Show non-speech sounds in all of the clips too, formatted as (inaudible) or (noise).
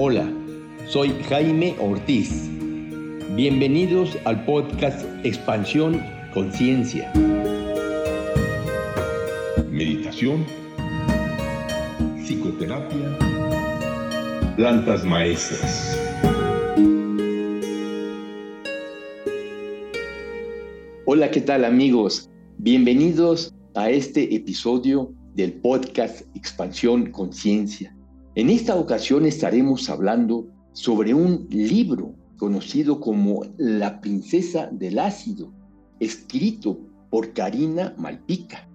Hola, soy Jaime Ortiz. Bienvenidos al podcast Expansión Conciencia. Meditación, psicoterapia, plantas maestras. Hola, ¿qué tal amigos? Bienvenidos a este episodio del podcast Expansión Conciencia. En esta ocasión estaremos hablando sobre un libro conocido como La princesa del ácido, escrito por Karina Malpica.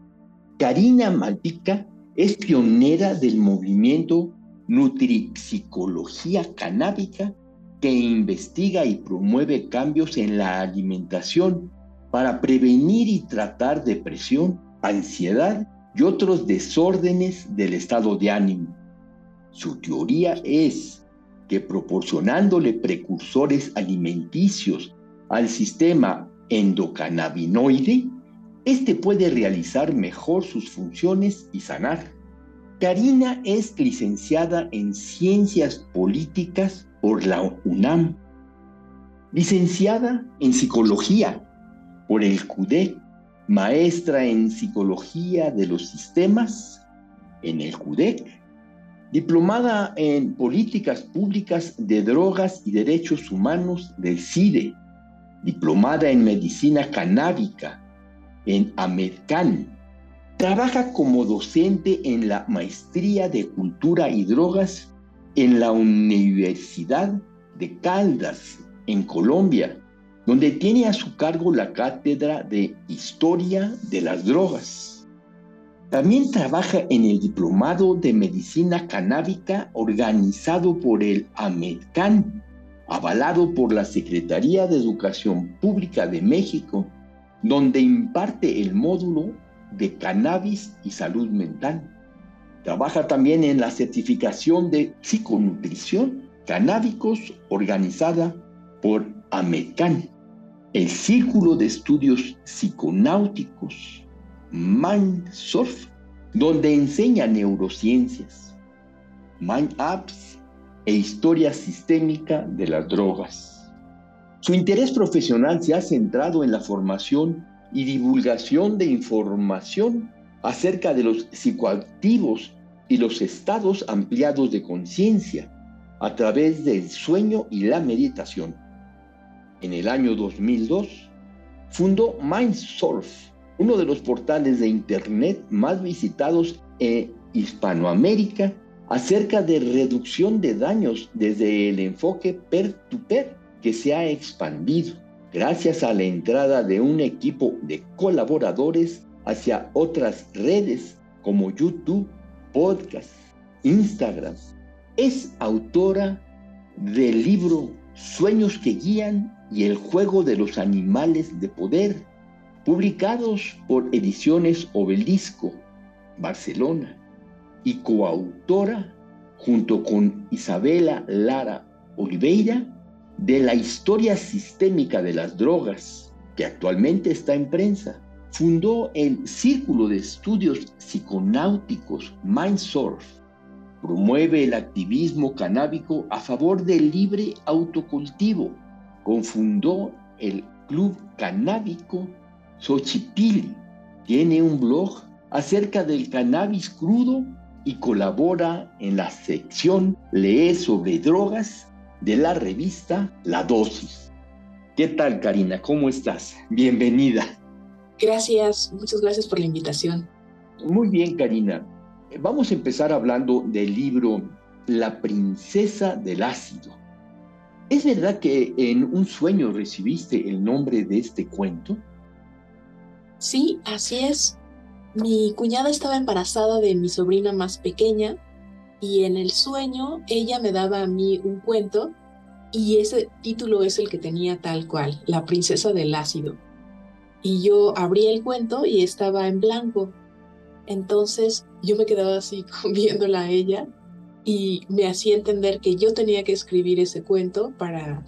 Karina Malpica es pionera del movimiento Nutripsicología Canábica que investiga y promueve cambios en la alimentación para prevenir y tratar depresión, ansiedad y otros desórdenes del estado de ánimo. Su teoría es que proporcionándole precursores alimenticios al sistema endocannabinoide, este puede realizar mejor sus funciones y sanar. Karina es licenciada en Ciencias Políticas por la UNAM, licenciada en Psicología por el CUDEC, maestra en Psicología de los Sistemas en el CUDEC diplomada en Políticas Públicas de Drogas y Derechos Humanos del CIDE, diplomada en Medicina Canábica en AMEDCAN. Trabaja como docente en la Maestría de Cultura y Drogas en la Universidad de Caldas, en Colombia, donde tiene a su cargo la cátedra de Historia de las Drogas. También trabaja en el Diplomado de Medicina Canábica organizado por el AMEDCAN, avalado por la Secretaría de Educación Pública de México, donde imparte el módulo de cannabis y salud mental. Trabaja también en la certificación de psiconutrición canábicos organizada por AMEDCAN, el Círculo de Estudios Psiconáuticos Mindsurf, donde enseña neurociencias, Mind Apps e historia sistémica de las drogas. Su interés profesional se ha centrado en la formación y divulgación de información acerca de los psicoactivos y los estados ampliados de conciencia a través del sueño y la meditación. En el año 2002, fundó Mindsurf, uno de los portales de Internet más visitados en Hispanoamérica acerca de reducción de daños desde el enfoque per-to-per que se ha expandido gracias a la entrada de un equipo de colaboradores hacia otras redes como YouTube, podcast, Instagram. Es autora del libro Sueños que guían y el juego de los animales de poder publicados por Ediciones Obelisco, Barcelona, y coautora, junto con Isabela Lara Oliveira, de la historia sistémica de las drogas, que actualmente está en prensa. Fundó el Círculo de Estudios Psiconáuticos Mindsurf. Promueve el activismo canábico a favor del libre autocultivo. Confundó el Club Canábico Xochipilli tiene un blog acerca del cannabis crudo y colabora en la sección Lee sobre drogas de la revista La Dosis. ¿Qué tal, Karina? ¿Cómo estás? Bienvenida. Gracias, muchas gracias por la invitación. Muy bien, Karina. Vamos a empezar hablando del libro La princesa del ácido. ¿Es verdad que en un sueño recibiste el nombre de este cuento? Sí, así es. Mi cuñada estaba embarazada de mi sobrina más pequeña y en el sueño ella me daba a mí un cuento y ese título es el que tenía tal cual, La princesa del ácido. Y yo abrí el cuento y estaba en blanco. Entonces yo me quedaba así (laughs) viéndola a ella y me hacía entender que yo tenía que escribir ese cuento para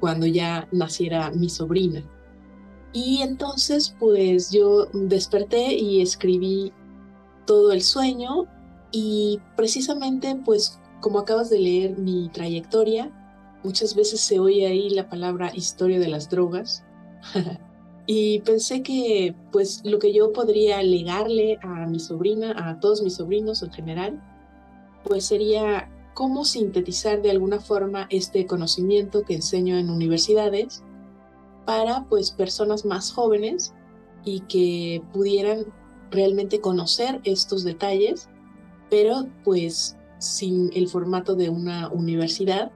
cuando ya naciera mi sobrina. Y entonces pues yo desperté y escribí todo el sueño y precisamente pues como acabas de leer mi trayectoria, muchas veces se oye ahí la palabra historia de las drogas. (laughs) y pensé que pues lo que yo podría legarle a mi sobrina, a todos mis sobrinos en general, pues sería cómo sintetizar de alguna forma este conocimiento que enseño en universidades para pues personas más jóvenes y que pudieran realmente conocer estos detalles, pero pues sin el formato de una universidad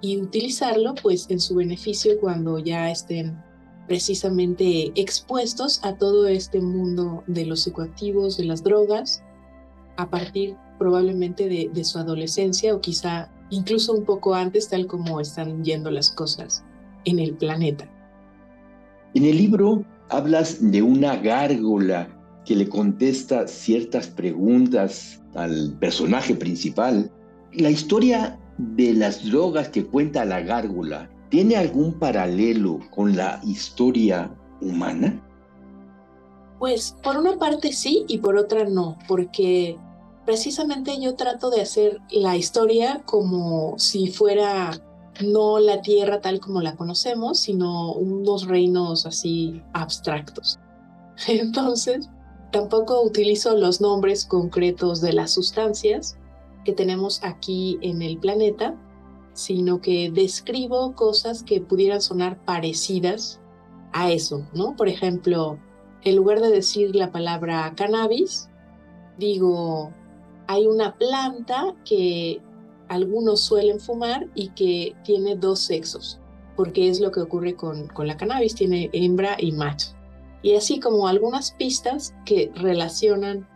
y utilizarlo pues en su beneficio cuando ya estén precisamente expuestos a todo este mundo de los psicoactivos, de las drogas, a partir probablemente de, de su adolescencia o quizá incluso un poco antes, tal como están yendo las cosas en el planeta. En el libro hablas de una gárgola que le contesta ciertas preguntas al personaje principal. La historia de las drogas que cuenta la gárgola tiene algún paralelo con la historia humana? Pues por una parte sí y por otra no, porque precisamente yo trato de hacer la historia como si fuera no la Tierra tal como la conocemos, sino unos reinos así abstractos. (laughs) Entonces, tampoco utilizo los nombres concretos de las sustancias que tenemos aquí en el planeta, sino que describo cosas que pudieran sonar parecidas a eso, ¿no? Por ejemplo, en lugar de decir la palabra cannabis, digo, hay una planta que algunos suelen fumar y que tiene dos sexos, porque es lo que ocurre con, con la cannabis, tiene hembra y macho. Y así como algunas pistas que relacionan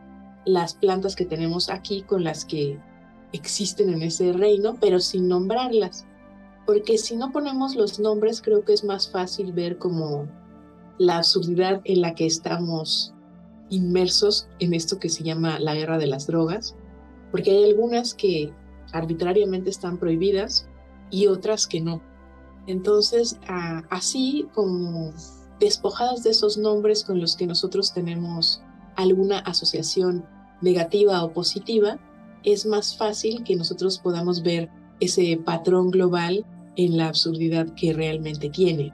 las plantas que tenemos aquí con las que existen en ese reino, pero sin nombrarlas. Porque si no ponemos los nombres, creo que es más fácil ver como la absurdidad en la que estamos inmersos en esto que se llama la guerra de las drogas, porque hay algunas que arbitrariamente están prohibidas y otras que no. Entonces, así como despojadas de esos nombres con los que nosotros tenemos alguna asociación negativa o positiva, es más fácil que nosotros podamos ver ese patrón global en la absurdidad que realmente tiene.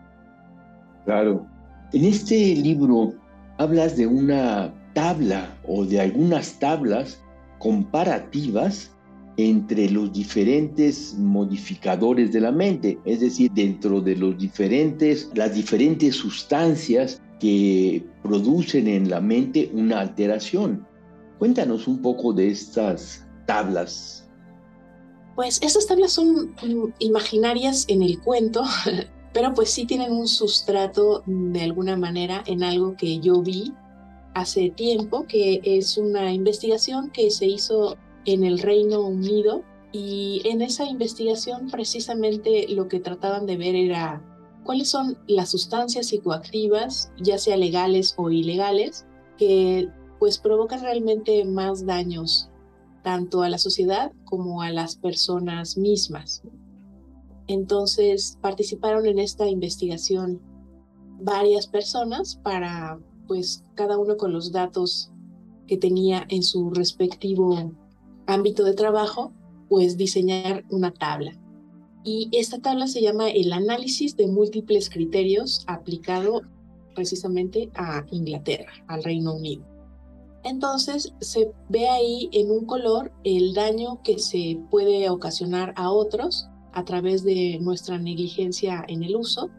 Claro. En este libro hablas de una tabla o de algunas tablas comparativas entre los diferentes modificadores de la mente, es decir, dentro de los diferentes, las diferentes sustancias que producen en la mente una alteración. Cuéntanos un poco de estas tablas. Pues estas tablas son mm, imaginarias en el cuento, (laughs) pero pues sí tienen un sustrato de alguna manera en algo que yo vi hace tiempo, que es una investigación que se hizo en el Reino Unido y en esa investigación precisamente lo que trataban de ver era cuáles son las sustancias psicoactivas, ya sea legales o ilegales, que pues provocan realmente más daños tanto a la sociedad como a las personas mismas. Entonces participaron en esta investigación varias personas para pues cada uno con los datos que tenía en su respectivo ámbito de trabajo, pues diseñar una tabla. Y esta tabla se llama el análisis de múltiples criterios aplicado precisamente a Inglaterra, al Reino Unido. Entonces se ve ahí en un color el daño que se puede ocasionar a otros a través de nuestra negligencia en el uso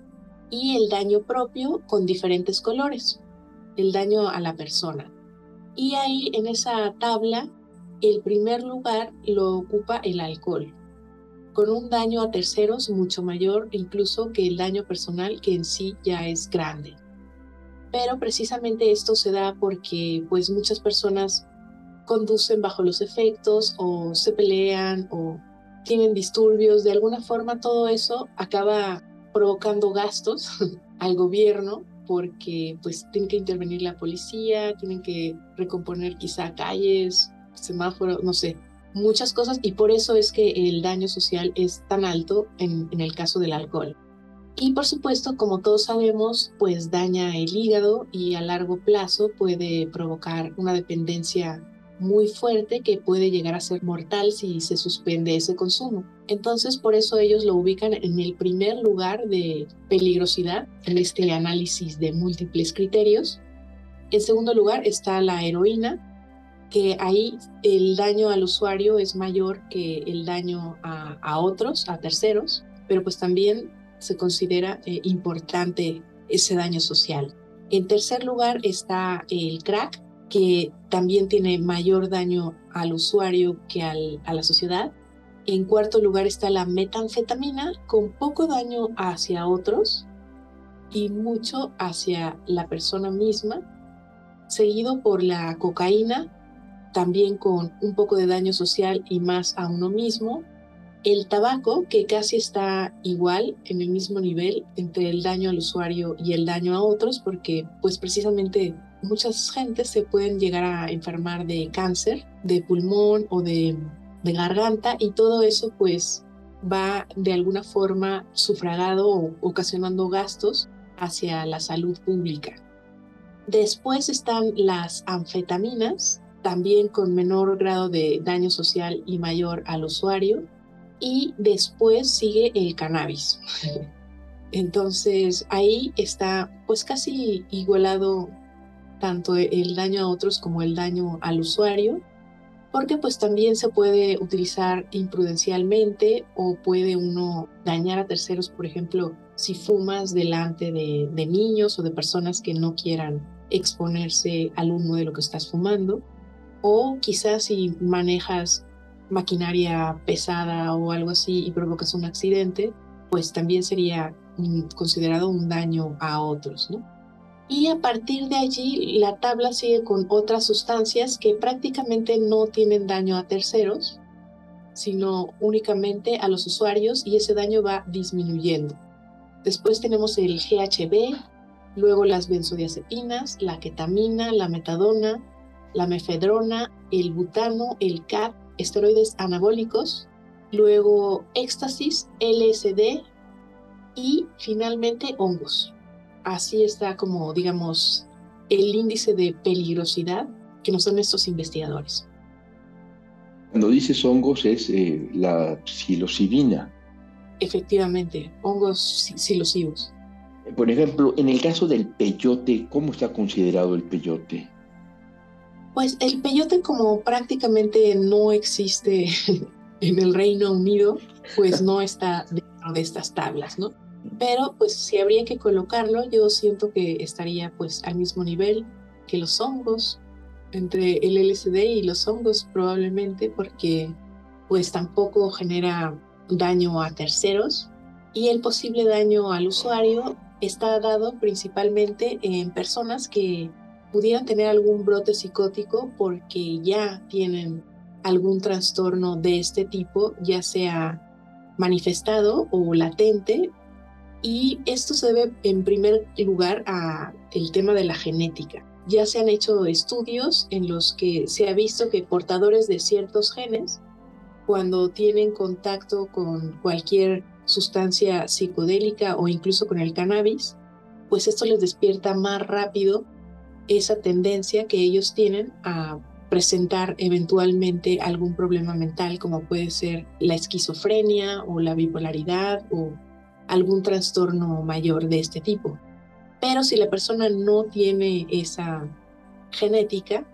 y el daño propio con diferentes colores, el daño a la persona. Y ahí en esa tabla el primer lugar lo ocupa el alcohol, con un daño a terceros mucho mayor incluso que el daño personal que en sí ya es grande. Pero precisamente esto se da porque pues muchas personas conducen bajo los efectos o se pelean o tienen disturbios, de alguna forma todo eso acaba provocando gastos (laughs) al gobierno porque pues tiene que intervenir la policía, tienen que recomponer quizá calles, semáforo, no sé, muchas cosas y por eso es que el daño social es tan alto en, el caso del alcohol. Y por supuesto, como todos sabemos, pues daña el hígado y a largo plazo puede provocar una dependencia muy fuerte que puede llegar a ser mortal si se suspende ese consumo. Entonces, por eso ellos lo ubican en el primer lugar de peligrosidad en este análisis de múltiples criterios. En segundo lugar está la heroína, que ahí el daño al usuario es mayor que el daño a, otros, a terceros, pero pues también se considera eh, importante ese daño social. En tercer lugar está el crack, que también tiene mayor daño al usuario que a la sociedad. En cuarto lugar está la metanfetamina, con poco daño hacia otros y mucho hacia la persona misma, seguido por la cocaína, también con un poco de daño social y más a uno mismo. El tabaco, que casi está igual en el mismo nivel entre el daño al usuario y el daño a otros, porque pues precisamente muchas gentes se pueden llegar a enfermar de cáncer, de pulmón o de, de garganta y todo eso pues va de alguna forma sufragado o ocasionando gastos hacia la salud pública. Después están las anfetaminas, también con menor grado de daño social y mayor al usuario. Y después sigue el cannabis. Entonces ahí está pues casi igualado tanto el daño a otros como el daño al usuario, porque pues también se puede utilizar imprudencialmente o puede uno dañar a terceros, por ejemplo, si fumas delante de, de niños o de personas que no quieran exponerse al humo de lo que estás fumando o quizás si manejas maquinaria pesada o algo así y provocas un accidente, pues también sería considerado un daño a otros, ¿no? Y a partir de allí la tabla sigue con otras sustancias que prácticamente no tienen daño a terceros, sino únicamente a los usuarios y ese daño va disminuyendo. Después tenemos el GHB, luego las benzodiazepinas, la ketamina, la metadona, la mefedrona, el butano, el CAP, esteroides anabólicos, luego éxtasis, LSD y finalmente hongos. Así está como, digamos, el índice de peligrosidad que nos dan estos investigadores. Cuando dices hongos es eh, la psilocibina. Efectivamente, hongos psilocibos. Por ejemplo, en el caso del peyote, ¿cómo está considerado el peyote? Pues el peyote como prácticamente no existe (laughs) en el Reino Unido, pues no está dentro de estas tablas, ¿no? Pero pues si habría que colocarlo, yo siento que estaría pues al mismo nivel que los hongos, entre el LSD y los hongos probablemente, porque pues tampoco genera daño a terceros y el posible daño al usuario está dado principalmente en personas que pudieran tener algún brote psicótico porque ya tienen algún trastorno de este tipo, ya sea manifestado o latente, y esto se debe en primer lugar a el tema de la genética. Ya se han hecho estudios en los que se ha visto que portadores de ciertos genes, cuando tienen contacto con cualquier sustancia psicodélica o incluso con el cannabis, pues esto les despierta más rápido esa tendencia que ellos tienen a presentar eventualmente algún problema mental como puede ser la esquizofrenia o la bipolaridad o algún trastorno mayor de este tipo. Pero si la persona no tiene esa genética,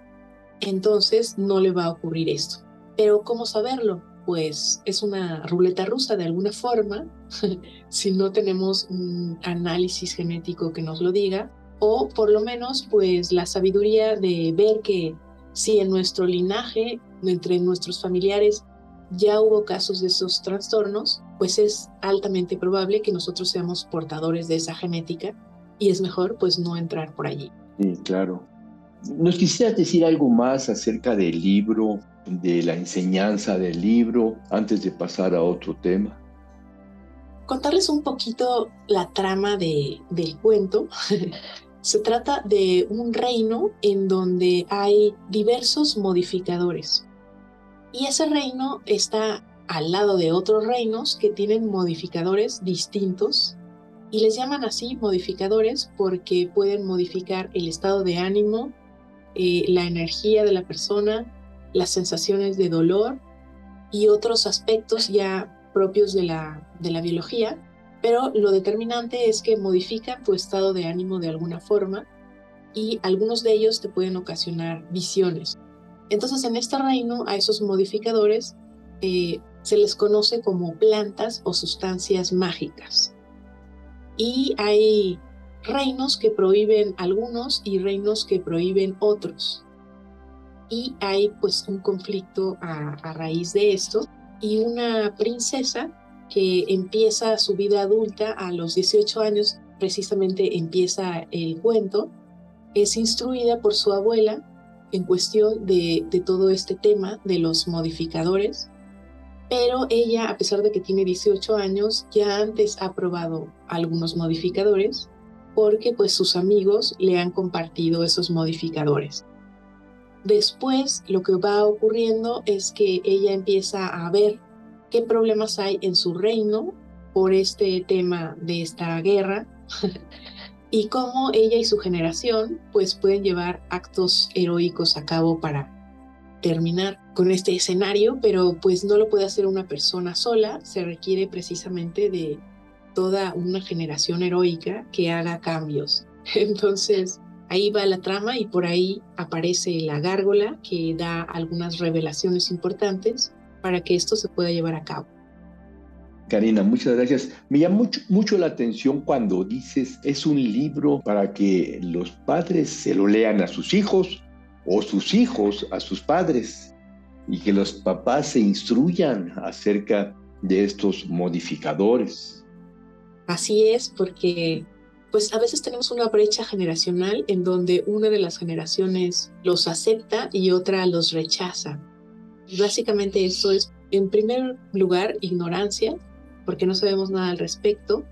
entonces no le va a ocurrir esto. Pero ¿cómo saberlo? Pues es una ruleta rusa de alguna forma, (laughs) si no tenemos un análisis genético que nos lo diga, o por lo menos pues la sabiduría de ver que si en nuestro linaje, entre nuestros familiares, ya hubo casos de esos trastornos, pues es altamente probable que nosotros seamos portadores de esa genética y es mejor pues no entrar por allí. Sí, claro. ¿Nos quisieras decir algo más acerca del libro, de la enseñanza del libro, antes de pasar a otro tema? Contarles un poquito la trama de, del cuento. (laughs) Se trata de un reino en donde hay diversos modificadores. Y ese reino está al lado de otros reinos que tienen modificadores distintos y les llaman así modificadores porque pueden modificar el estado de ánimo, eh, la energía de la persona, las sensaciones de dolor y otros aspectos ya propios de la, de la biología, pero lo determinante es que modifican tu estado de ánimo de alguna forma y algunos de ellos te pueden ocasionar visiones. Entonces en este reino a esos modificadores eh, se les conoce como plantas o sustancias mágicas. Y hay reinos que prohíben algunos y reinos que prohíben otros. Y hay pues un conflicto a, a raíz de esto y una princesa que empieza su vida adulta a los 18 años, precisamente empieza el cuento, es instruida por su abuela en cuestión de, de todo este tema de los modificadores, pero ella, a pesar de que tiene 18 años, ya antes ha probado algunos modificadores porque pues sus amigos le han compartido esos modificadores. Después lo que va ocurriendo es que ella empieza a ver qué problemas hay en su reino por este tema de esta guerra (laughs) y cómo ella y su generación pues pueden llevar actos heroicos a cabo para terminar con este escenario, pero pues no lo puede hacer una persona sola, se requiere precisamente de toda una generación heroica que haga cambios. (laughs) Entonces, ahí va la trama y por ahí aparece la gárgola que da algunas revelaciones importantes para que esto se pueda llevar a cabo. Karina, muchas gracias. Me llama mucho, mucho, la atención cuando dices es un libro para que los padres se lo lean a sus hijos o sus hijos a sus padres y que los papás se instruyan acerca de estos modificadores. Así es, porque pues a veces tenemos una brecha generacional en donde una de las generaciones los acepta y otra los rechaza. Básicamente esto es, en primer lugar, ignorancia, porque no sabemos nada al respecto,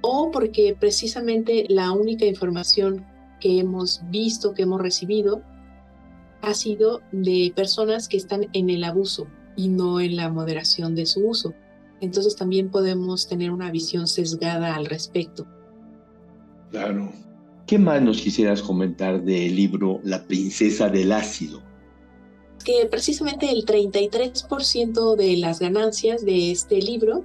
o porque precisamente la única información que hemos visto, que hemos recibido, ha sido de personas que están en el abuso y no en la moderación de su uso. Entonces también podemos tener una visión sesgada al respecto. Claro. ¿Qué más nos quisieras comentar del libro La princesa del ácido? Que precisamente el 33% de las ganancias de este libro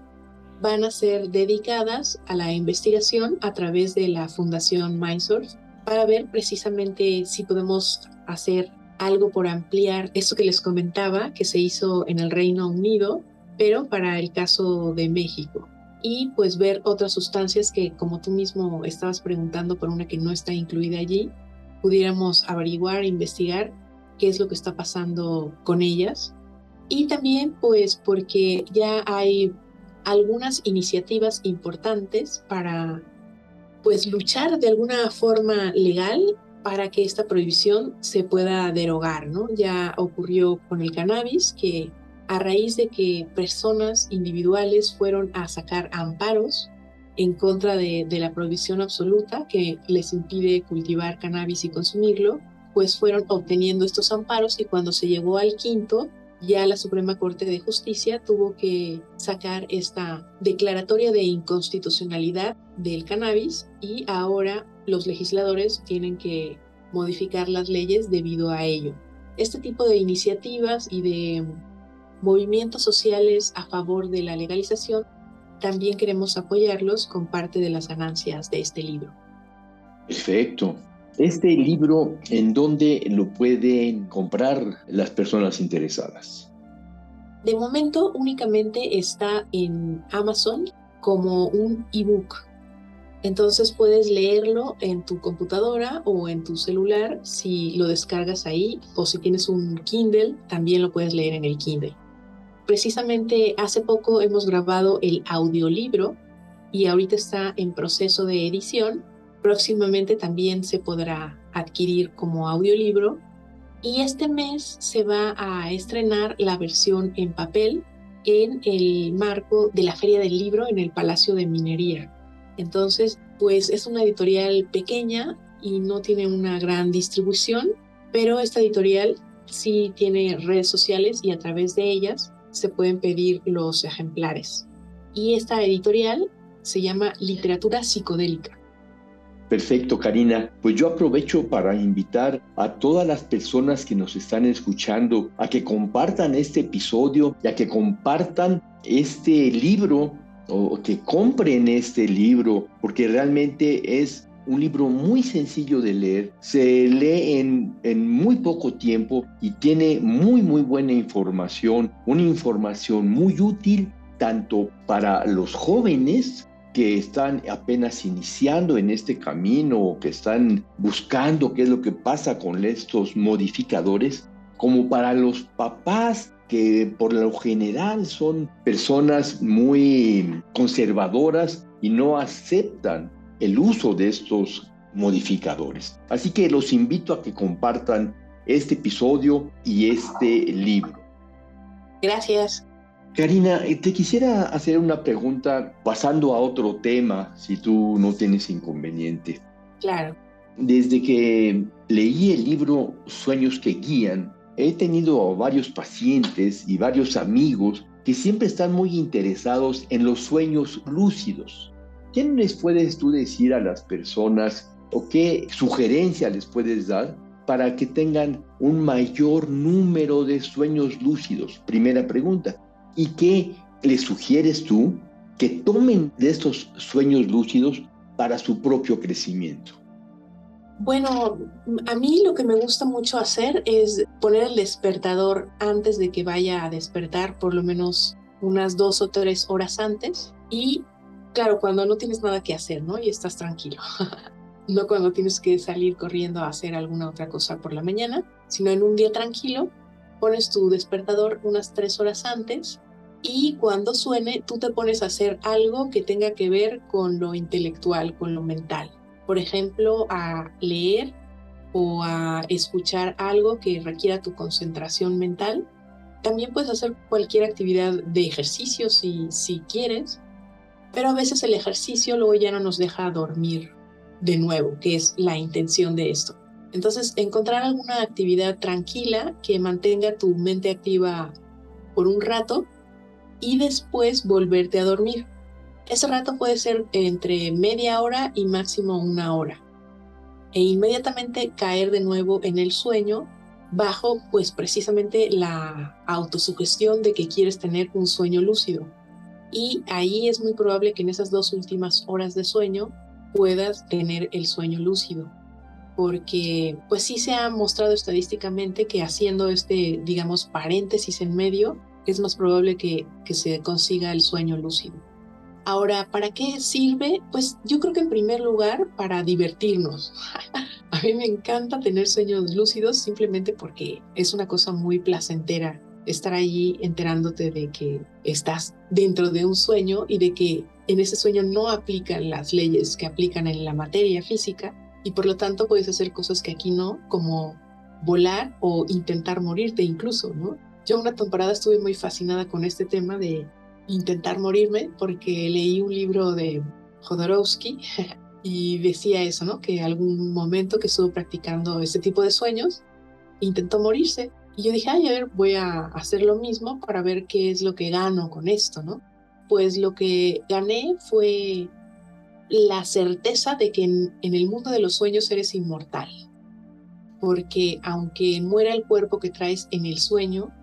van a ser dedicadas a la investigación a través de la Fundación Mindsource para ver precisamente si podemos hacer algo por ampliar eso que les comentaba que se hizo en el Reino Unido, pero para el caso de México. Y pues ver otras sustancias que, como tú mismo estabas preguntando por una que no está incluida allí, pudiéramos averiguar, investigar qué es lo que está pasando con ellas. Y también pues porque ya hay algunas iniciativas importantes para pues luchar de alguna forma legal para que esta prohibición se pueda derogar, ¿no? Ya ocurrió con el cannabis que a raíz de que personas individuales fueron a sacar amparos en contra de, de la prohibición absoluta que les impide cultivar cannabis y consumirlo, pues fueron obteniendo estos amparos y cuando se llegó al quinto, ya la Suprema Corte de Justicia tuvo que sacar esta declaratoria de inconstitucionalidad del cannabis y ahora los legisladores tienen que modificar las leyes debido a ello. Este tipo de iniciativas y de movimientos sociales a favor de la legalización también queremos apoyarlos con parte de las ganancias de este libro. Perfecto. Este libro, ¿en dónde lo pueden comprar las personas interesadas? De momento únicamente está en Amazon como un ebook. Entonces puedes leerlo en tu computadora o en tu celular si lo descargas ahí o si tienes un Kindle, también lo puedes leer en el Kindle. Precisamente hace poco hemos grabado el audiolibro y ahorita está en proceso de edición Próximamente también se podrá adquirir como audiolibro y este mes se va a estrenar la versión en papel en el marco de la Feria del Libro en el Palacio de Minería. Entonces, pues es una editorial pequeña y no tiene una gran distribución, pero esta editorial sí tiene redes sociales y a través de ellas se pueden pedir los ejemplares. Y esta editorial se llama Literatura Psicodélica. Perfecto, Karina. Pues yo aprovecho para invitar a todas las personas que nos están escuchando a que compartan este episodio y a que compartan este libro o que compren este libro, porque realmente es un libro muy sencillo de leer, se lee en, en, muy poco tiempo y tiene muy, muy buena información, una información muy útil tanto para los jóvenes que están apenas iniciando en este camino o que están buscando qué es lo que pasa con estos modificadores, como para los papás que por lo general son personas muy conservadoras y no aceptan el uso de estos modificadores. Así que los invito a que compartan este episodio y este libro. Gracias. Karina, eh, te quisiera hacer una pregunta pasando a otro tema, si tú no tienes inconveniente. Claro. Desde que leí el libro Sueños que Guían, he tenido varios pacientes y varios amigos que siempre están muy interesados en los sueños lúcidos. ¿Qué les puedes tú decir a las personas o qué sugerencia les puedes dar para que tengan un mayor número de sueños lúcidos? Primera pregunta. ¿Y qué le sugieres tú que tomen de estos sueños lúcidos para su propio crecimiento? Bueno, a mí lo que me gusta mucho hacer es poner el despertador antes de que vaya a despertar, por lo menos unas dos o tres horas antes. Y claro, cuando no tienes nada que hacer, ¿no? Y estás tranquilo. (laughs) no cuando tienes que salir corriendo a hacer alguna otra cosa por la mañana, sino en un día tranquilo, pones tu despertador unas tres horas antes y cuando suene tú te pones a hacer algo que tenga que ver con lo intelectual, con lo mental. Por ejemplo, a leer o a escuchar algo que requiera tu concentración mental. También puedes hacer cualquier actividad de ejercicio si, si quieres, pero a veces el ejercicio luego ya no nos deja dormir de nuevo, que es la intención de esto. Entonces, encontrar alguna actividad tranquila que mantenga tu mente activa por un rato y después volverte a dormir. Ese rato puede ser entre media hora y máximo una hora. E inmediatamente caer de nuevo en el sueño bajo pues precisamente la autosugestión de que quieres tener un sueño lúcido. Y ahí es muy probable que en esas dos últimas horas de sueño puedas tener el sueño lúcido. Porque pues sí se ha mostrado estadísticamente que haciendo este, digamos, paréntesis en medio, es más probable que, se consiga el sueño lúcido. Ahora, ¿para qué sirve? Pues yo creo que en primer lugar para divertirnos. (laughs) A mí me encanta tener sueños lúcidos simplemente porque es una cosa muy placentera estar allí enterándote de que estás dentro de un sueño y de que en ese sueño no aplican las leyes que aplican en la materia física y por lo tanto puedes hacer cosas que aquí no, como volar o intentar morirte incluso, ¿no? Yo una temporada estuve muy fascinada con este tema de intentar morirme porque leí un libro de Jodorowsky (laughs) y decía eso, ¿no? Que algún momento que estuvo practicando este tipo de sueños, intentó morirse. Y yo dije, ay, a ver, voy a hacer lo mismo para ver qué es lo que gano con esto, ¿no? Pues lo que gané fue la certeza de que en, en el mundo de los sueños eres inmortal. Porque aunque muera el cuerpo que traes en el sueño,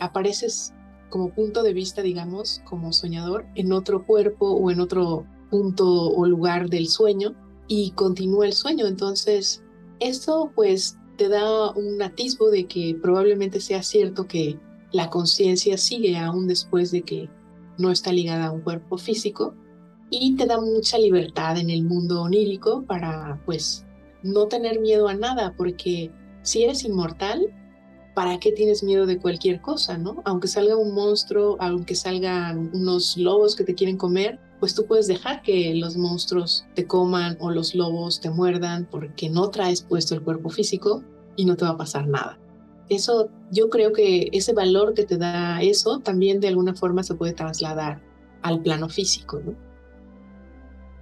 apareces como punto de vista, digamos, como soñador, en otro cuerpo o en otro punto o lugar del sueño y continúa el sueño. Entonces, esto pues te da un atisbo de que probablemente sea cierto que la conciencia sigue aún después de que no está ligada a un cuerpo físico y te da mucha libertad en el mundo onírico para pues no tener miedo a nada porque si eres inmortal ¿para qué tienes miedo de cualquier cosa, no? Aunque salga un monstruo, aunque salgan unos lobos que te quieren comer, pues tú puedes dejar que los monstruos te coman o los lobos te muerdan porque no traes puesto el cuerpo físico y no te va a pasar nada. Eso, yo creo que ese valor que te da eso también de alguna forma se puede trasladar al plano físico, ¿no?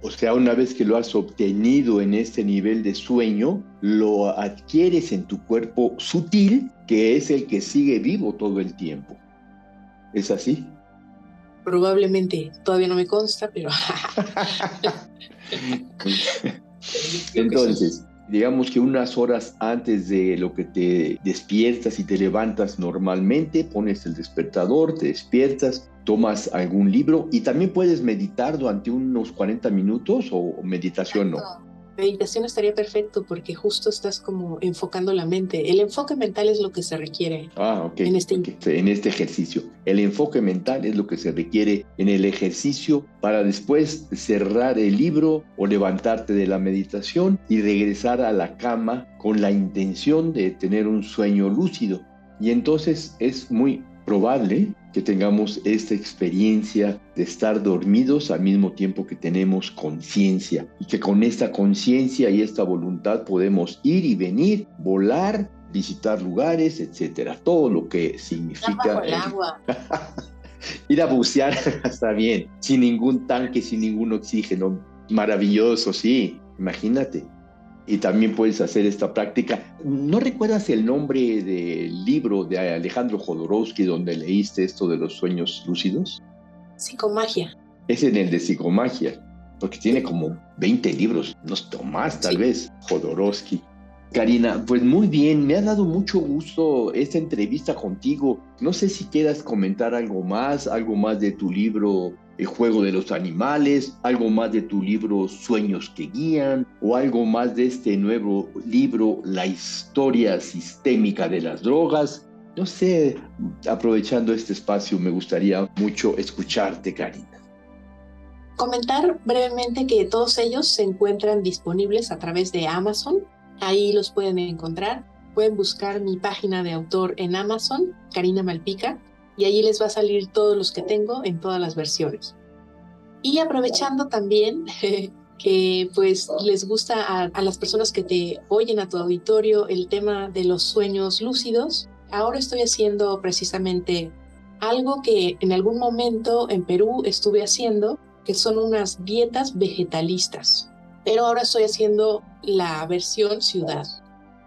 O sea, una vez que lo has obtenido en este nivel de sueño, lo adquieres en tu cuerpo sutil, que es el que sigue vivo todo el tiempo. ¿Es así? Probablemente, todavía no me consta, pero... (laughs) (laughs) Entonces, digamos que unas horas antes de lo que te despiertas y te levantas normalmente, pones el despertador, te despiertas, tomas algún libro y también puedes meditar durante unos 40 minutos o meditación no meditación estaría perfecto porque justo estás como enfocando la mente. El enfoque mental es lo que se requiere ah, en, este... en este ejercicio. El enfoque mental es lo que se requiere en el ejercicio para después cerrar el libro o levantarte de la meditación y regresar a la cama con la intención de tener un sueño lúcido. Y entonces es muy probable que tengamos esta experiencia de estar dormidos al mismo tiempo que tenemos conciencia y que con esta conciencia y esta voluntad podemos ir y venir, volar, visitar lugares, etcétera, todo lo que significa el agua. (laughs) ir a bucear (laughs) está bien, sin ningún tanque, sin ningún oxígeno, maravilloso, sí, imagínate y también puedes hacer esta práctica. ¿No recuerdas el nombre del libro de Alejandro Jodorowsky donde leíste esto de los sueños lúcidos? Psicomagia. Es en el de psicomagia, porque tiene como 20 libros, no más tal vez, Jodorowsky. Karina, pues muy bien, me ha dado mucho gusto esta entrevista contigo. No sé si quieras comentar algo más, algo más de tu libro el juego de los animales, algo más de tu libro Sueños que guían o algo más de este nuevo libro La historia sistémica de las drogas. No sé, aprovechando este espacio me gustaría mucho escucharte, Karina. Comentar brevemente que todos ellos se encuentran disponibles a través de Amazon. Ahí los pueden encontrar. Pueden buscar mi página de autor en Amazon, Karina Malpica, y allí les va a salir todos los que tengo en todas las versiones. Y aprovechando también (laughs) que pues les gusta a, a, las personas que te oyen a tu auditorio el tema de los sueños lúcidos, ahora estoy haciendo precisamente algo que en algún momento en Perú estuve haciendo, que son unas dietas vegetalistas. Pero ahora estoy haciendo la versión ciudad.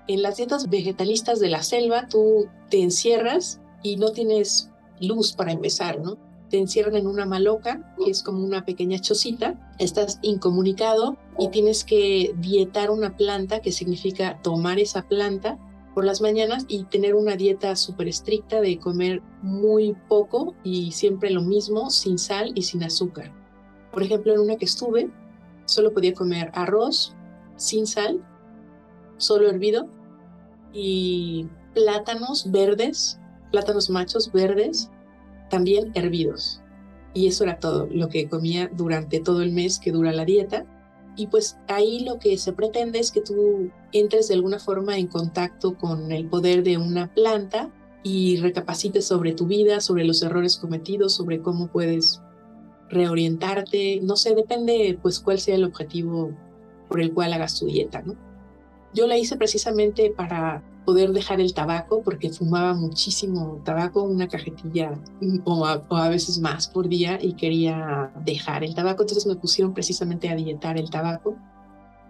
En las dietas vegetalistas de la selva tú te encierras y no tienes luz para empezar, ¿no? Te encierran en una maloca, que es como una pequeña chocita, estás incomunicado y tienes que dietar una planta, que significa tomar esa planta por las mañanas y tener una dieta súper estricta de comer muy poco y siempre lo mismo, sin sal y sin azúcar. Por ejemplo, en una que estuve, solo podía comer arroz sin sal, solo hervido, y plátanos verdes plátanos machos verdes, también hervidos. Y eso era todo lo que comía durante todo el mes que dura la dieta. Y pues ahí lo que se pretende es que tú entres de alguna forma en contacto con el poder de una planta y recapacites sobre tu vida, sobre los errores cometidos, sobre cómo puedes reorientarte. No sé, depende pues cuál sea el objetivo por el cual hagas tu dieta, ¿no? Yo la hice precisamente para poder dejar el tabaco porque fumaba muchísimo tabaco, una cajetilla o a, veces más por día y quería dejar el tabaco. Entonces me pusieron precisamente a dietar el tabaco,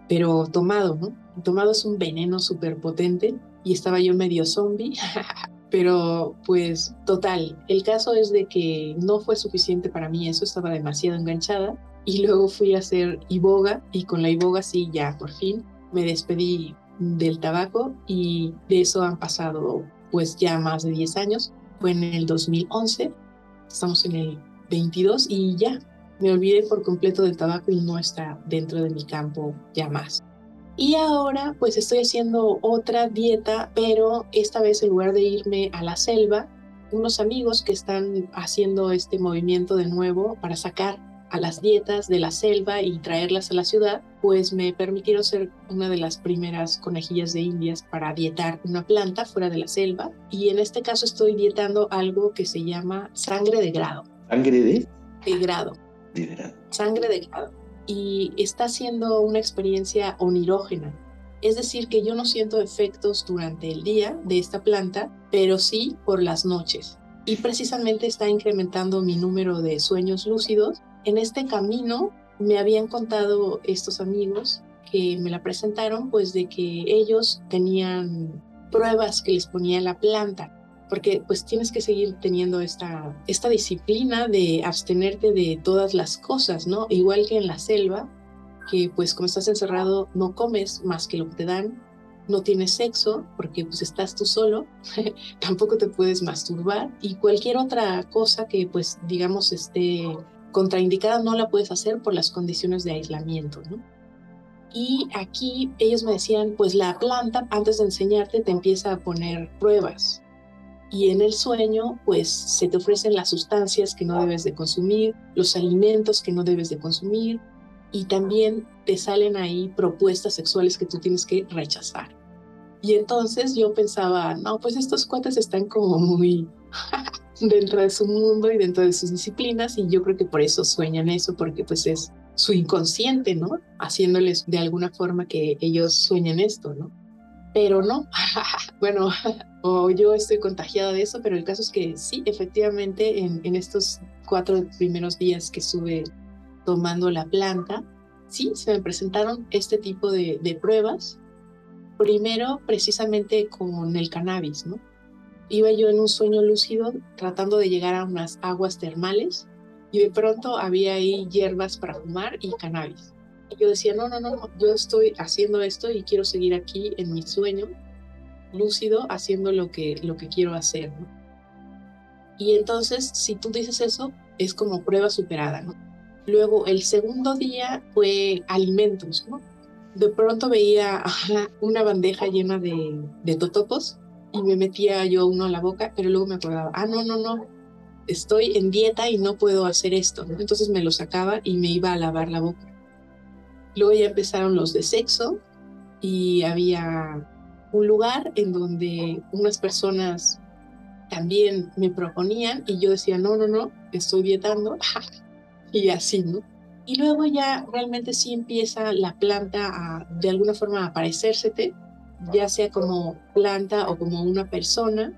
pero tomado, ¿no? tomado es un veneno súper potente y estaba yo medio zombie. (laughs) pero pues total, el caso es de que no fue suficiente para mí eso, estaba demasiado enganchada y luego fui a hacer iboga y con la iboga sí, ya por fin me despedí del tabaco y de eso han pasado pues ya más de 10 años. Fue en el 2011, estamos en el 22 y ya me olvidé por completo del tabaco y no está dentro de mi campo ya más. Y ahora pues estoy haciendo otra dieta, pero esta vez en lugar de irme a la selva, unos amigos que están haciendo este movimiento de nuevo para sacar a las dietas de la selva y traerlas a la ciudad, pues me permitieron ser una de las primeras conejillas de indias para dietar una planta fuera de la selva. Y en este caso estoy dietando algo que se llama sangre de grado. ¿Sangre de? De grado. De grado. Sangre de grado. Y está siendo una experiencia onirógena. Es decir, que yo no siento efectos durante el día de esta planta, pero sí por las noches. Y precisamente está incrementando mi número de sueños lúcidos en este camino me habían contado estos amigos que me la presentaron, pues de que ellos tenían pruebas que les ponía la planta, porque pues tienes que seguir teniendo esta, esta disciplina de abstenerte de todas las cosas, ¿no? Igual que en la selva, porque pues como estás encerrado no comes más que lo que te dan, no tienes sexo porque pues estás tú solo, (laughs) tampoco te puedes masturbar y cualquier otra cosa que pues digamos esté contraindicada no la puedes hacer por las condiciones de aislamiento, ¿no? Y aquí ellos me decían, pues la planta antes de enseñarte te empieza a poner pruebas. Y en el sueño, pues se te ofrecen las sustancias que no debes de consumir, los alimentos que no debes de consumir, y también te salen ahí propuestas sexuales que tú tienes que rechazar. Y entonces yo pensaba, no, pues estos cuates están como muy (laughs) dentro de su mundo y dentro de sus disciplinas y yo creo que por eso sueñan eso, porque pues es su inconsciente, ¿no? Haciéndoles de alguna forma que ellos sueñen esto, ¿no? Pero no, (laughs) bueno, (laughs) o yo estoy contagiada de eso, pero el caso es que sí, efectivamente, en, estos cuatro primeros días que estuve tomando la planta, sí, se me presentaron este tipo de, de pruebas. Primero, precisamente con el cannabis, ¿no? Iba yo en un sueño lúcido tratando de llegar a unas aguas termales y de pronto había ahí hierbas para fumar y cannabis. Y yo decía, no, no, no, yo estoy haciendo esto y quiero seguir aquí en mi sueño lúcido haciendo lo que, lo que quiero hacer. Y entonces, si tú dices eso, es como prueba superada. Luego, el segundo día fue alimentos. De pronto veía (laughs) una bandeja llena de totopos y me metía yo uno a la boca, pero luego me acordaba, ah, no, no, no, estoy en dieta y no puedo hacer esto. Entonces me lo sacaba y me iba a lavar la boca. Luego ya empezaron los de sexo y había un lugar en donde unas personas también me proponían y yo decía, no, no, no, estoy dietando (laughs) y así, ¿no? Y luego ya realmente sí empieza la planta a de alguna forma a aparecérsete, ya sea como planta o como una persona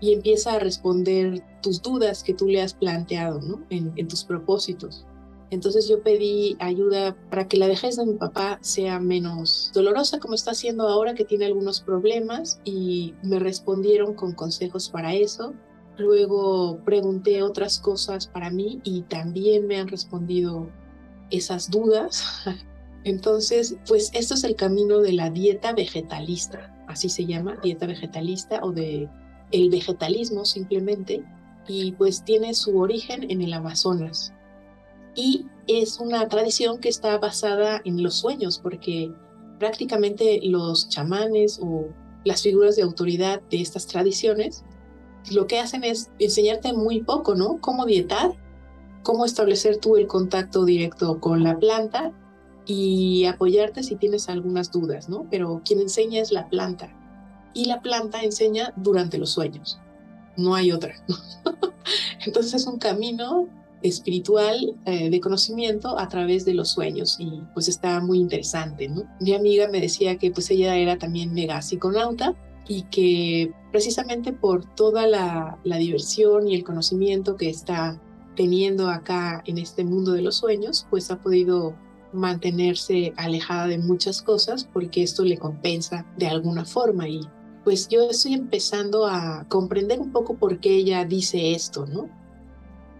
y empieza a responder tus dudas que tú le has planteado ¿no? en, tus propósitos. Entonces yo pedí ayuda para que la vejez de mi papá sea menos dolorosa como está siendo ahora que tiene algunos problemas y me respondieron con consejos para eso. Luego pregunté otras cosas para mí y también me han respondido esas dudas. (laughs) Entonces, pues esto es el camino de la dieta vegetalista, así se llama, dieta vegetalista o de el vegetalismo simplemente, y pues tiene su origen en el Amazonas. Y es una tradición que está basada en los sueños, porque prácticamente los chamanes o las figuras de autoridad de estas tradiciones lo que hacen es enseñarte muy poco, ¿no? Cómo dietar, cómo establecer tú el contacto directo con la planta y apoyarte si tienes algunas dudas, ¿no? Pero quien enseña es la planta y la planta enseña durante los sueños. No hay otra. (laughs) Entonces es un camino espiritual eh, de conocimiento a través de los sueños y pues está muy interesante, ¿no? Mi amiga me decía que pues ella era también mega psiconauta y que precisamente por toda la, la diversión y el conocimiento que está teniendo acá en este mundo de los sueños, pues ha podido mantenerse alejada de muchas cosas porque esto le compensa de alguna forma y pues yo estoy empezando a comprender un poco por qué ella dice esto, ¿no?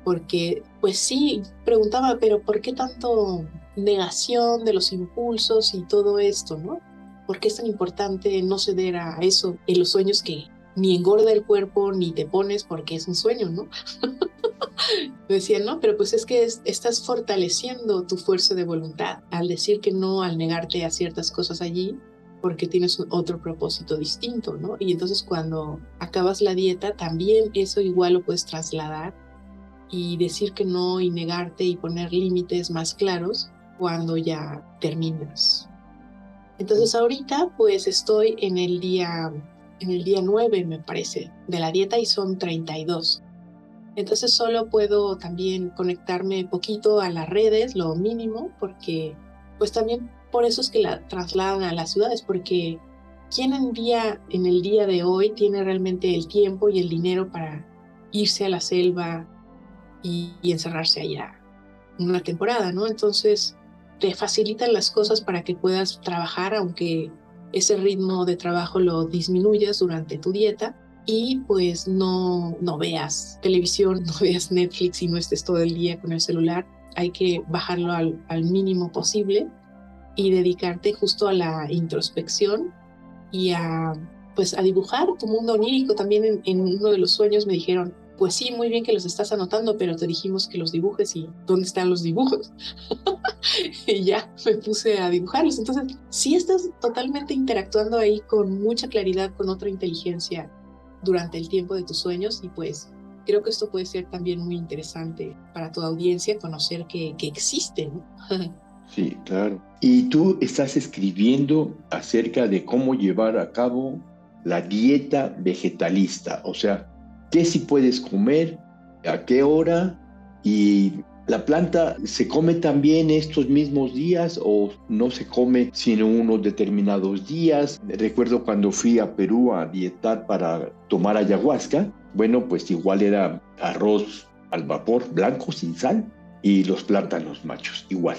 Porque, pues sí, preguntaba, pero ¿por qué tanto negación de los impulsos y todo esto, ¿no? ¿Por qué es tan importante no ceder a eso en los sueños que ni engorda el cuerpo ni te pones porque es un sueño, ¿no? (laughs) decía, no, pero pues es que estás fortaleciendo tu fuerza de voluntad al decir que no, al negarte a ciertas cosas allí, porque tienes otro propósito distinto, ¿no? Y entonces cuando acabas la dieta, también eso igual lo puedes trasladar y decir que no y negarte y poner límites más claros cuando ya terminas. Entonces ahorita pues estoy en el día en el día 9 me parece de la dieta y son 32. Entonces solo puedo también conectarme poquito a las redes, lo mínimo, porque pues también por eso es que la trasladan a las ciudades, porque ¿quién en, día, en el día de hoy tiene realmente el tiempo y el dinero para irse a la selva y, encerrarse allá una temporada, ¿no? Entonces te facilitan las cosas para que puedas trabajar, aunque ese ritmo de trabajo lo disminuyas durante tu dieta y pues no, no veas televisión, (laughs) no veas Netflix y no estés todo el día con el celular. Hay que bajarlo al, mínimo posible y dedicarte justo a la introspección y a pues a dibujar tu mundo onírico. También en, uno de los sueños me dijeron, pues sí, muy bien que los estás anotando, pero te dijimos que los dibujes y ¿dónde están los dibujos? (laughs) y ya me puse a dibujarlos. Entonces, sí estás totalmente interactuando ahí con mucha claridad con otra inteligencia durante el tiempo de tus sueños y pues creo que esto puede ser también muy interesante para tu audiencia conocer que, que existe. (laughs) sí, claro. Y tú estás escribiendo acerca de cómo llevar a cabo la dieta vegetalista, o sea, qué si puedes comer, a qué hora y la planta se come también estos mismos días o no se come sino unos determinados días. Recuerdo cuando fui a Perú a dietar para tomar ayahuasca, bueno, pues igual era arroz al vapor blanco sin sal y los plátanos machos igual.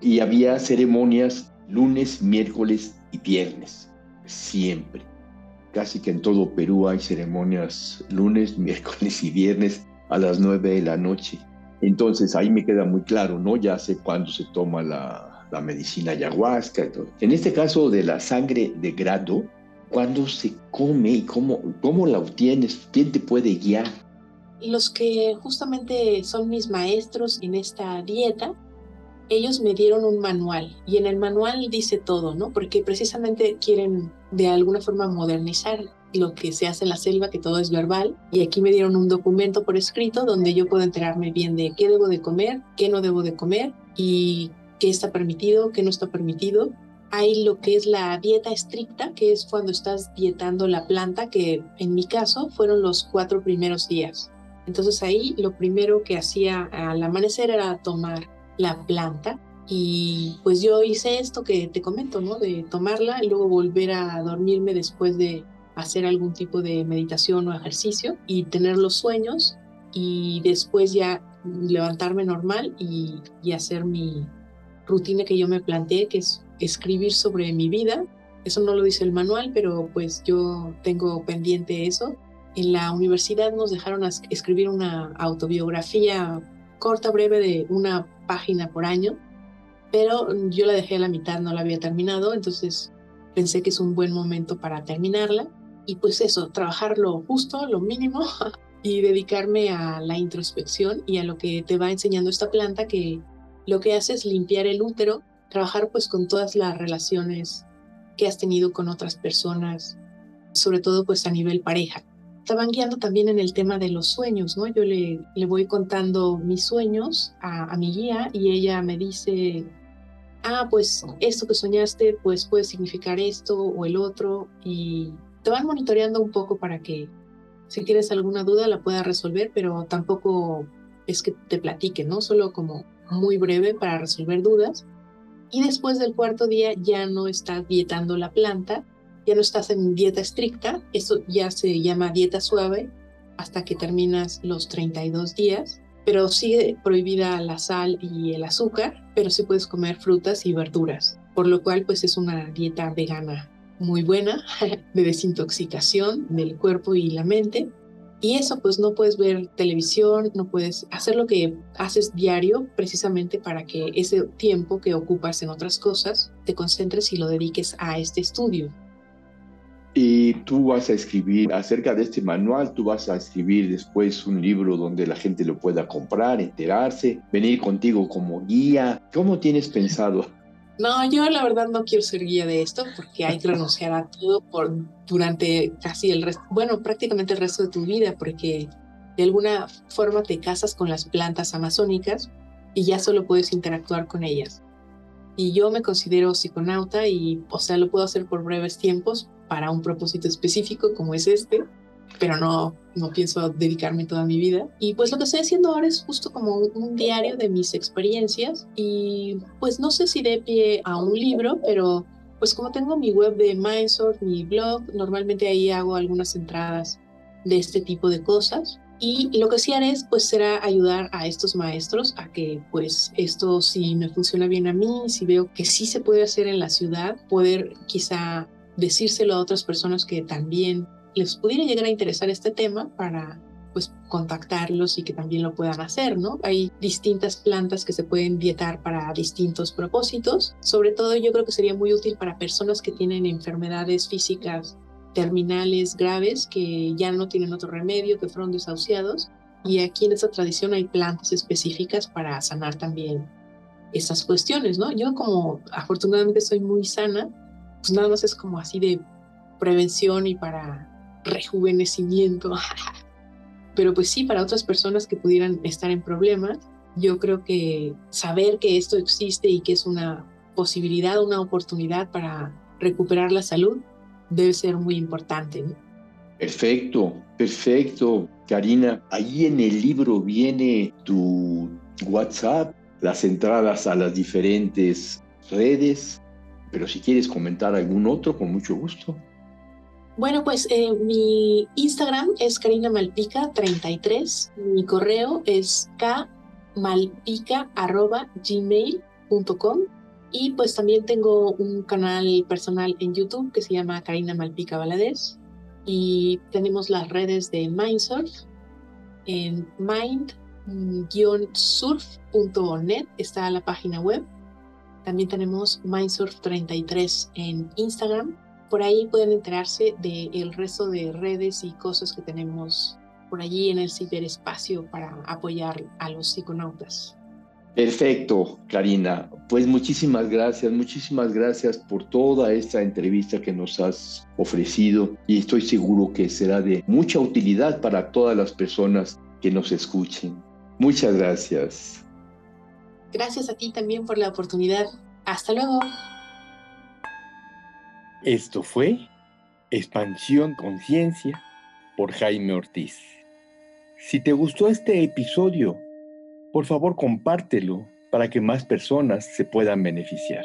Y había ceremonias lunes, miércoles y viernes, siempre. Casi que en todo Perú hay ceremonias lunes, (laughs) miércoles y viernes a las nueve de la noche. Entonces ahí me queda muy claro, ¿no? Ya sé cuándo se toma la, medicina ayahuasca. En este caso de la sangre de grado, ¿cuándo se come y cómo, cómo la obtienes? ¿Quién te puede guiar? Los que justamente son mis maestros en esta dieta ellos me dieron un manual y en el manual dice todo, ¿no? Porque precisamente quieren de alguna forma modernizar lo que se hace en la selva, que todo es verbal, y aquí me dieron un documento por escrito donde yo puedo enterarme bien de qué debo de comer, qué no debo de comer y qué está permitido, qué no está permitido. Hay lo que es la dieta estricta, que es cuando estás dietando la planta, que en mi caso fueron los cuatro primeros días. Entonces ahí lo primero que hacía al amanecer era tomar la planta. Y pues yo hice esto que te comento, ¿no? De tomarla y luego volver a dormirme después de hacer algún tipo de meditación o ejercicio y tener los sueños y después ya levantarme normal y, hacer mi rutina que yo me planteé, que es escribir sobre mi vida. Eso no lo dice el manual, pero pues yo tengo pendiente eso. En la universidad nos dejaron escribir una autobiografía corta, breve, de una página por año, pero yo la dejé a la mitad, no la había terminado, entonces pensé que es un buen momento para terminarla. Y pues eso, trabajar lo justo, lo mínimo, (laughs) y dedicarme a la introspección y a lo que te va enseñando esta planta, que lo que hace es limpiar el útero, trabajar pues con todas las relaciones que has tenido con otras personas, sobre todo pues a nivel pareja estaban guiando también en el tema de los sueños, ¿no? Yo le, le voy contando mis sueños a, a, mi guía y ella me dice, ah, pues esto que soñaste, pues puede significar esto o el otro y te van monitoreando un poco para que si tienes alguna duda la puedas resolver, pero tampoco es que te platiquen, ¿no? Solo como muy breve para resolver dudas. Y después del cuarto día ya no estás dietando la planta, ya no estás en dieta estricta, eso ya se llama dieta suave hasta que terminas los 32 días, pero sigue prohibida la sal y el azúcar, pero sí puedes comer frutas y verduras, por lo cual pues es una dieta vegana muy buena (laughs) de desintoxicación del cuerpo y la mente. Y eso pues no puedes ver televisión, no puedes hacer lo que haces diario precisamente para que ese tiempo que ocupas en otras cosas te concentres y lo dediques a este estudio. Y tú vas a escribir acerca de este manual, tú vas a escribir después un libro donde la gente lo pueda comprar, enterarse, venir contigo como guía. ¿Cómo tienes pensado? No, yo la verdad no quiero ser guía de esto porque hay que renunciar a todo por, durante casi el resto, bueno, prácticamente el resto de tu vida porque de alguna forma te casas con las plantas amazónicas y ya solo puedes interactuar con ellas. Y yo me considero psiconauta y, o sea, lo puedo hacer por breves tiempos, para un propósito específico como es este, pero no, no pienso dedicarme toda mi vida. Y pues lo que estoy haciendo ahora es justo como un diario de mis experiencias y pues no sé si de pie a un libro, pero pues como tengo mi web de Mindsource, mi blog, normalmente ahí hago algunas entradas de este tipo de cosas. Y lo que sí haré pues será ayudar a estos maestros a que pues esto si me funciona bien a mí, si veo que sí se puede hacer en la ciudad, poder quizá decírselo a otras personas que también les pudiera llegar a interesar este tema para pues contactarlos y que también lo puedan hacer, ¿no? Hay distintas plantas que se pueden dietar para distintos propósitos. Sobre todo yo creo que sería muy útil para personas que tienen enfermedades físicas terminales graves que ya no tienen otro remedio, que fueron desahuciados. Y aquí en esta tradición hay plantas específicas para sanar también esas cuestiones, ¿no? Yo como afortunadamente soy muy sana, pues nada más es como así de prevención y para rejuvenecimiento. (laughs) Pero pues sí, para otras personas que pudieran estar en problemas, yo creo que saber que esto existe y que es una posibilidad, una oportunidad para recuperar la salud, debe ser muy importante. Perfecto, perfecto. Karina, ahí en el libro viene tu WhatsApp, las entradas a las diferentes redes, pero si quieres comentar algún otro, con mucho gusto. Bueno, pues eh, mi Instagram es Karina Malpica 33, mi correo es kmalpica.gmail.com y pues también tengo un canal personal en YouTube que se llama Karina Malpica Valadez y tenemos las redes de Mindsurf en mind-surf.net está la página web. También tenemos Mindsurf33 en Instagram por ahí pueden enterarse del resto de redes y cosas que tenemos por allí en el ciberespacio para apoyar a los psiconautas. Perfecto, Karina. Pues muchísimas gracias, muchísimas gracias por toda esta entrevista que nos has ofrecido y estoy seguro que será de mucha utilidad para todas las personas que nos escuchen. Muchas gracias. Gracias a ti también por la oportunidad. Hasta luego. Esto fue Expansión Conciencia por Jaime Ortiz. Si te gustó este episodio, por favor compártelo para que más personas se puedan beneficiar.